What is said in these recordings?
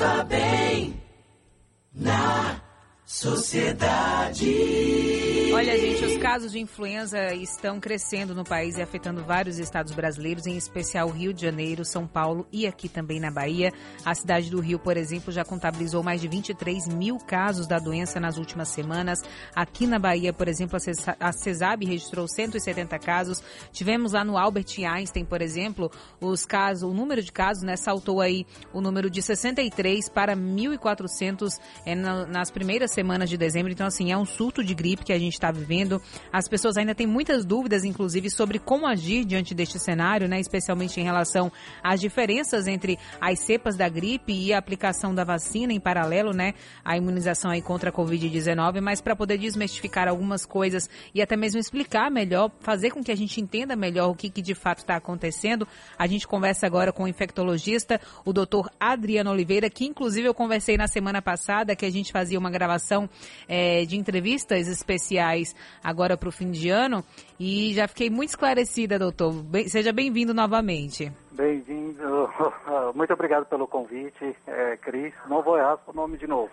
Viva bem. Na sociedade. Olha, gente, os casos de influenza estão crescendo no país e afetando vários estados brasileiros, em especial Rio de Janeiro, São Paulo e aqui também na Bahia. A cidade do Rio, por exemplo, já contabilizou mais de 23 mil casos da doença nas últimas semanas. Aqui na Bahia, por exemplo, a CESAB registrou 170 casos. Tivemos lá no Albert Einstein, por exemplo, os casos, o número de casos, né, saltou aí o número de 63 para 1.400 é, nas primeiras semanas de dezembro. Então, assim, é um surto de gripe que a gente está vivendo. As pessoas ainda têm muitas dúvidas, inclusive, sobre como agir diante deste cenário, né? Especialmente em relação às diferenças entre as cepas da gripe e a aplicação da vacina em paralelo, né? A imunização aí contra a Covid-19, mas para poder desmistificar algumas coisas e até mesmo explicar melhor, fazer com que a gente entenda melhor o que, que de fato está acontecendo, a gente conversa agora com o infectologista, o doutor Adriano Oliveira, que inclusive eu conversei na semana passada, que a gente fazia uma gravação é, de entrevistas especiais agora para o fim de ano e já fiquei muito esclarecida, doutor. Bem, seja bem-vindo novamente. Bem-vindo. Muito obrigado pelo convite, é, Cris. Não vou errar o nome de novo.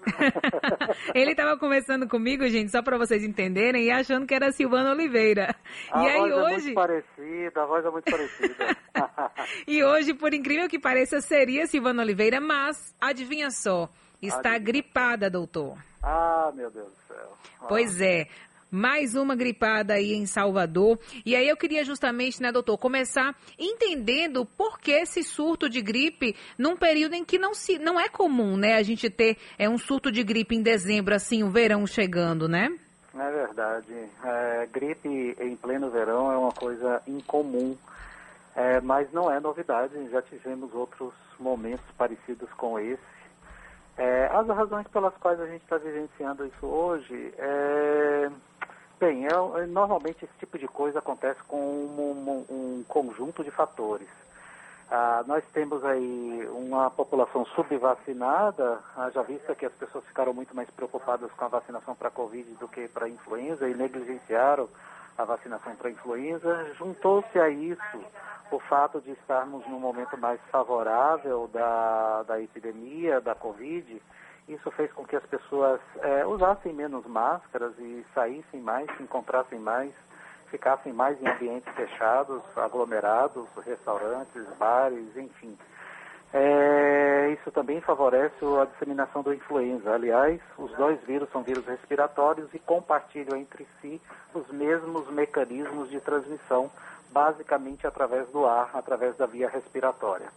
Ele estava conversando comigo, gente, só para vocês entenderem, e achando que era Silvano Oliveira. A e aí voz hoje. É muito parecida, a voz é muito parecida. e hoje, por incrível que pareça, seria Silvano Oliveira, mas adivinha só, Está gripada, doutor. Ah, meu Deus do céu. Ah. Pois é. Mais uma gripada aí em Salvador. E aí eu queria justamente, né, doutor, começar entendendo por que esse surto de gripe num período em que não se não é comum, né, a gente ter é um surto de gripe em dezembro, assim, o verão chegando, né? É verdade. É, gripe em pleno verão é uma coisa incomum. É, mas não é novidade, já tivemos outros momentos parecidos com esse. É, as razões pelas quais a gente está vivenciando isso hoje, é, bem, é, normalmente esse tipo de coisa acontece com um, um, um conjunto de fatores. Ah, nós temos aí uma população subvacinada, já vista que as pessoas ficaram muito mais preocupadas com a vacinação para a Covid do que para a influenza e negligenciaram a vacinação para a influenza. Juntou-se a isso o fato de estarmos num momento mais favorável da, da epidemia, da Covid, isso fez com que as pessoas é, usassem menos máscaras e saíssem mais, se encontrassem mais, ficassem mais em ambientes fechados, aglomerados, restaurantes, bares, enfim. É, isso também favorece a disseminação da influenza. Aliás, os dois vírus são vírus respiratórios e compartilham entre si os mesmos mecanismos de transmissão basicamente através do ar, através da via respiratória.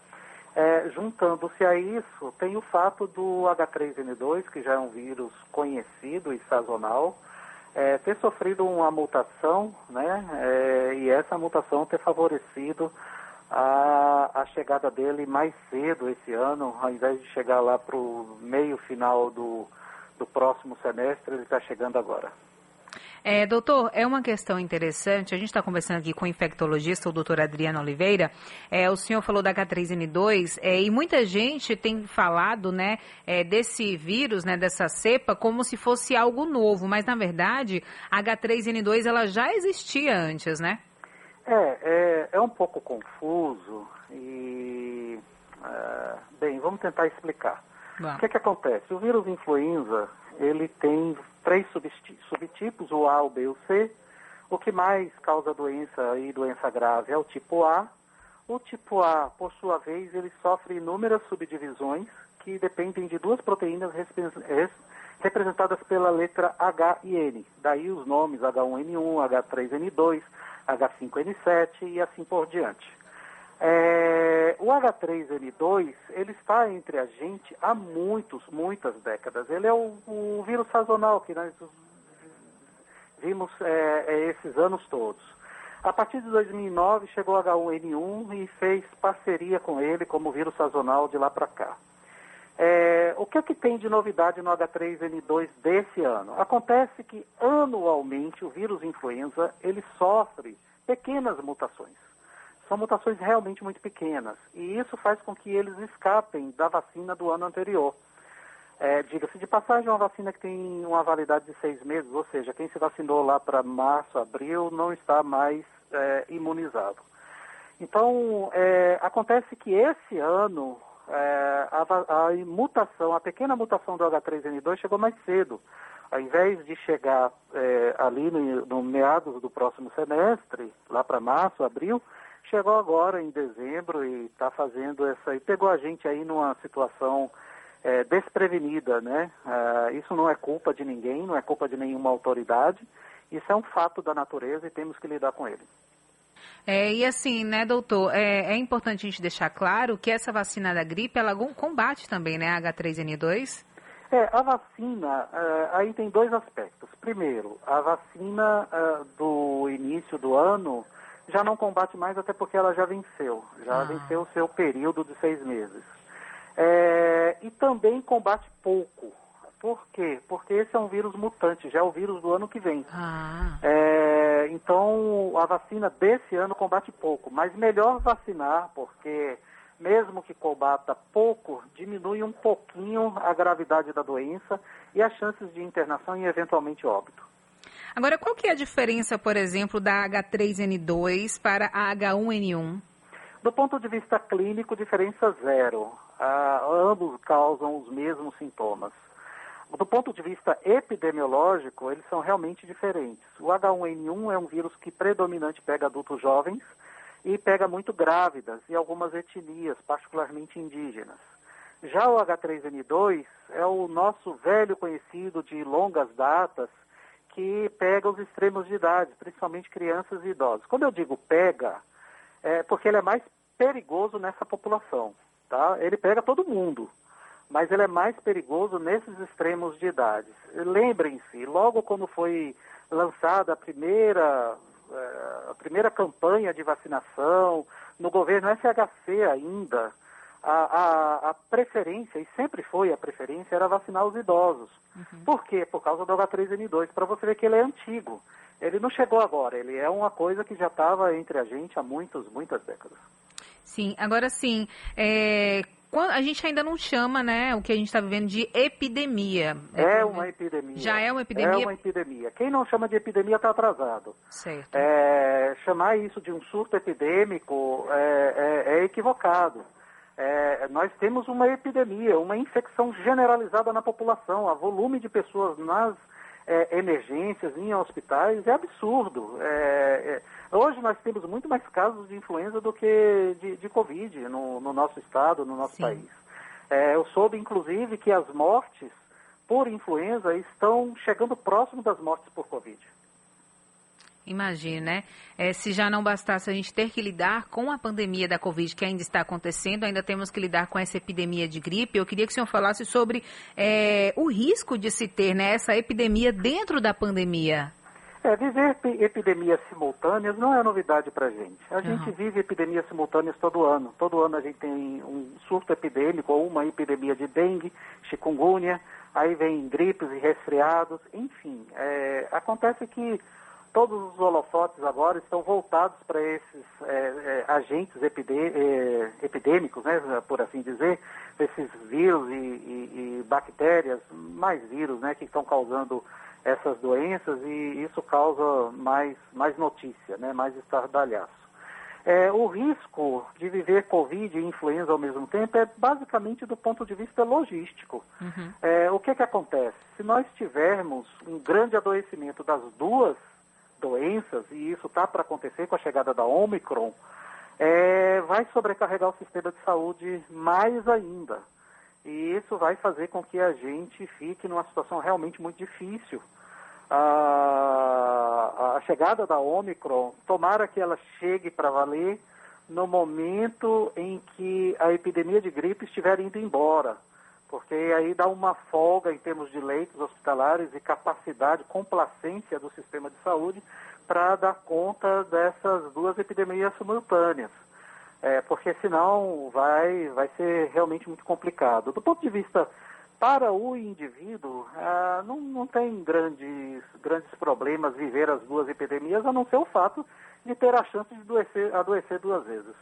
É, Juntando-se a isso, tem o fato do H3N2, que já é um vírus conhecido e sazonal, é, ter sofrido uma mutação, né, é, e essa mutação ter favorecido a, a, chegada dele mais cedo esse ano, ao invés de chegar lá para o meio final do, do próximo semestre, ele está chegando agora. É, doutor, é uma questão interessante. A gente está conversando aqui com o infectologista, o doutor Adriano Oliveira. É, o senhor falou da H3N2 é, e muita gente tem falado né, é, desse vírus, né, dessa cepa, como se fosse algo novo. Mas, na verdade, a H3N2 ela já existia antes, né? É, é, é um pouco confuso e. Uh, bem, vamos tentar explicar. Bom. O que, é que acontece? O vírus influenza ele tem três subtipos, o A, o B e o C. O que mais causa doença e doença grave é o tipo A. O tipo A, por sua vez, ele sofre inúmeras subdivisões que dependem de duas proteínas representadas pela letra H e N. Daí os nomes H1N1, H3N2, H5N7 e assim por diante. É, o H3N2, ele está entre a gente há muitos, muitas décadas. Ele é o, o vírus sazonal que nós vimos é, é, esses anos todos. A partir de 2009 chegou o H1N1 e fez parceria com ele como vírus sazonal de lá para cá. É, o que é que tem de novidade no H3N2 desse ano? Acontece que anualmente o vírus influenza ele sofre pequenas mutações são mutações realmente muito pequenas. E isso faz com que eles escapem da vacina do ano anterior. É, Diga-se de passagem, é uma vacina que tem uma validade de seis meses, ou seja, quem se vacinou lá para março, abril, não está mais é, imunizado. Então, é, acontece que esse ano É, a, a mutação, a pequena mutação do H3N2 chegou mais cedo. Ao invés de chegar é, ali no, no meados do próximo semestre, lá para março, abril, chegou agora em dezembro e está fazendo essa. e pegou a gente aí numa situação é, desprevenida, né? É, isso não é culpa de ninguém, não é culpa de nenhuma autoridade. Isso é um fato da natureza e temos que lidar com ele. É, e assim, né, doutor, é, é, importante a gente deixar claro que essa vacina da gripe, ela combate também, né, H3N2? É, a vacina, uh, aí tem dois aspectos. Primeiro, a vacina uh, do início do ano já não combate mais, até porque ela já venceu, já ah. venceu o seu período de seis meses. É, e também combate pouco. Por quê? Porque esse é um vírus mutante, já é o vírus do ano que vem. Ah. É, então, a vacina desse ano combate pouco, mas melhor vacinar, porque mesmo que combata pouco, diminui um pouquinho a gravidade da doença e as chances de internação e eventualmente óbito. Agora, qual que é a diferença, por exemplo, da H3N2 para a H1N1? Do ponto de vista clínico, diferença zero. Ah, ambos causam os mesmos sintomas. Do ponto de vista epidemiológico, eles são realmente diferentes. O H1N1 é um vírus que predominante pega adultos jovens e pega muito grávidas e algumas etnias, particularmente indígenas. Já o H3N2 é o nosso velho conhecido de longas datas que pega os extremos de idade, principalmente crianças e idosos. Quando eu digo pega, é porque ele é mais perigoso nessa população, tá? Ele pega todo mundo, mas ele é mais perigoso nesses extremos de idade. Lembrem-se, logo quando foi lançada a primeira, eh, a primeira campanha de vacinação, no governo SHC ainda, a, a, a, preferência, e sempre foi a preferência, era vacinar os idosos. Uhum. Por quê? Por causa do H3N2, para você ver que ele é antigo. Ele não chegou agora, ele é uma coisa que já estava entre a gente há muitos, muitas décadas. Sim, agora sim, é, a gente ainda não chama, né, o que a gente está vivendo de epidemia. É uma epidemia. Já é uma epidemia? É uma epidemia. Quem não chama de epidemia está atrasado. Certo. É, chamar isso de um surto epidêmico é, é, é equivocado. É, nós temos uma epidemia, uma infecção generalizada na população. O volume de pessoas nas é, emergências, em hospitais, é absurdo. É, é, hoje nós temos muito mais casos de influenza do que de, de Covid no, no, nosso estado, no nosso Sim. país. É, eu soube, inclusive, que as mortes por influenza estão chegando próximo das mortes por Covid. Imagine, né? É, se já não bastasse a gente ter que lidar com a pandemia da Covid que ainda está acontecendo, ainda temos que lidar com essa epidemia de gripe. Eu queria que o senhor falasse sobre é, o risco de se ter né, essa epidemia dentro da pandemia. É, viver epidemias simultâneas não é novidade para a gente. A uhum. gente vive epidemias simultâneas todo ano. Todo ano a gente tem um surto epidêmico ou uma epidemia de dengue, chikungunya, aí vem gripes e resfriados, enfim. É, acontece que todos os holofotes agora estão voltados para esses é, é, agentes é, epidêmicos, né, por assim dizer, esses vírus e, e, e, bactérias, mais vírus, né, que estão causando essas doenças e isso causa mais, mais notícia, né, mais estardalhaço. É, o risco de viver Covid e influenza ao mesmo tempo é basicamente do ponto de vista logístico. Uhum. É, o que, que acontece? Se nós tivermos um grande adoecimento das duas doenças, e isso está para acontecer com a chegada da Omicron, é, vai sobrecarregar o sistema de saúde mais ainda. E isso vai fazer com que a gente fique numa situação realmente muito difícil. A, a chegada da Omicron, tomara que ela chegue para valer no momento em que a epidemia de gripe estiver indo embora porque aí dá uma folga em termos de leitos hospitalares e capacidade, complacência do sistema de saúde para dar conta dessas duas epidemias simultâneas. É, porque senão vai, vai ser realmente muito complicado. Do ponto de vista para o indivíduo, ah, não, não tem grandes, grandes problemas viver as duas epidemias, a não ser o fato de ter a chance de adoecer, adoecer duas vezes.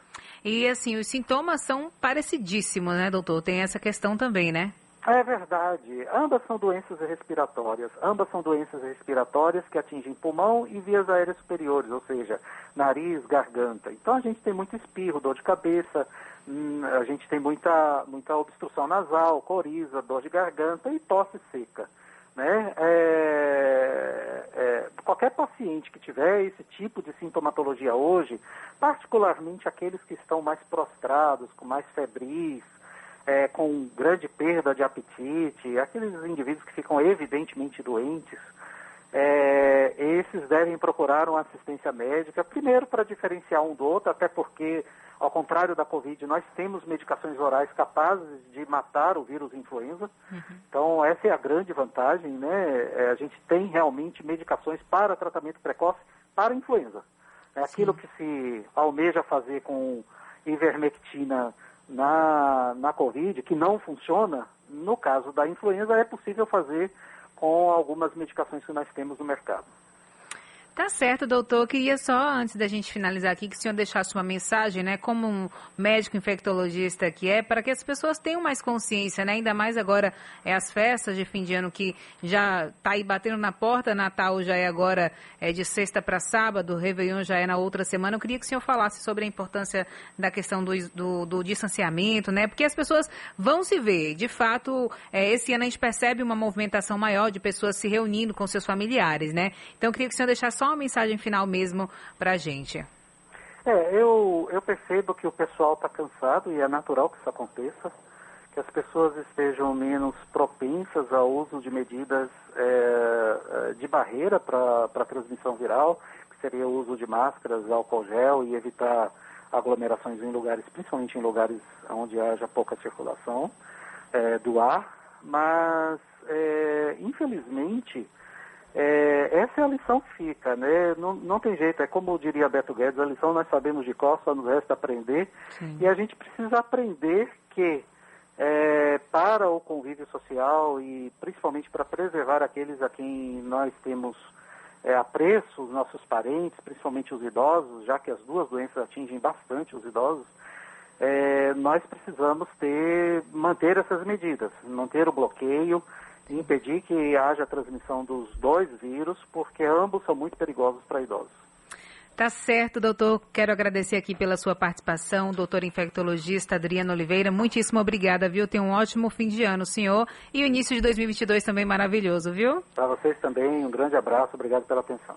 E assim, os sintomas são parecidíssimos, né, doutor? Tem essa questão também, né? É verdade. Ambas são doenças respiratórias. Ambas são doenças respiratórias que atingem pulmão e vias aéreas superiores, ou seja, nariz, garganta. Então a gente tem muito espirro, dor de cabeça, hum, a gente tem muita, muita obstrução nasal, coriza, dor de garganta e tosse seca. Né? É, é, qualquer paciente que tiver esse tipo de sintomatologia hoje, particularmente aqueles que estão mais prostrados, com mais febris, é, com grande perda de apetite, aqueles indivíduos que ficam evidentemente doentes, é, esses devem procurar uma assistência médica, primeiro para diferenciar um do outro, até porque, ao contrário da Covid, nós temos medicações orais capazes de matar o vírus influenza. Uhum. Então, essa é a grande vantagem, né? É, a gente tem realmente medicações para tratamento precoce para influenza. É aquilo Sim. que se almeja fazer com ivermectina na, na Covid, que não funciona, no caso da influenza, é possível fazer com algumas medicações que nós temos no mercado. Tá certo, doutor. Queria só, antes da gente finalizar aqui, que o senhor deixasse uma mensagem, né, como um médico infectologista que é, para que as pessoas tenham mais consciência, né, ainda mais agora é as festas de fim de ano que já está aí batendo na porta, Natal já é agora é de sexta para sábado, Réveillon já é na outra semana. Eu queria que o senhor falasse sobre a importância da questão do, do, do distanciamento, né, porque as pessoas vão se ver. De fato, é, esse ano a gente percebe uma movimentação maior de pessoas se reunindo com seus familiares, né. Então, eu queria que o senhor deixasse só uma mensagem final mesmo para a gente. É, eu, eu percebo que o pessoal está cansado e é natural que isso aconteça, que as pessoas estejam menos propensas ao uso de medidas é, de barreira para a transmissão viral, que seria o uso de máscaras, álcool gel e evitar aglomerações em lugares, principalmente em lugares onde haja pouca circulação é, do ar, mas é, infelizmente é, essa é a lição que fica, né? Não, não tem jeito, é como diria Beto Guedes, a lição nós sabemos de qual, só nos resta aprender. Sim. E a gente precisa aprender que é, para o convívio social e principalmente para preservar aqueles a quem nós temos é, apreço, os nossos parentes, principalmente os idosos, já que as duas doenças atingem bastante os idosos, é, nós precisamos ter, manter essas medidas, manter o bloqueio, impedir que haja a transmissão dos dois vírus, porque ambos são muito perigosos para idosos. Tá certo, doutor. Quero agradecer aqui pela sua participação, doutor infectologista Adriano Oliveira. Muitíssimo obrigada, viu? Tenha um ótimo fim de ano, senhor. E o início de 2022 também maravilhoso, viu? Para vocês também, um grande abraço. Obrigado pela atenção.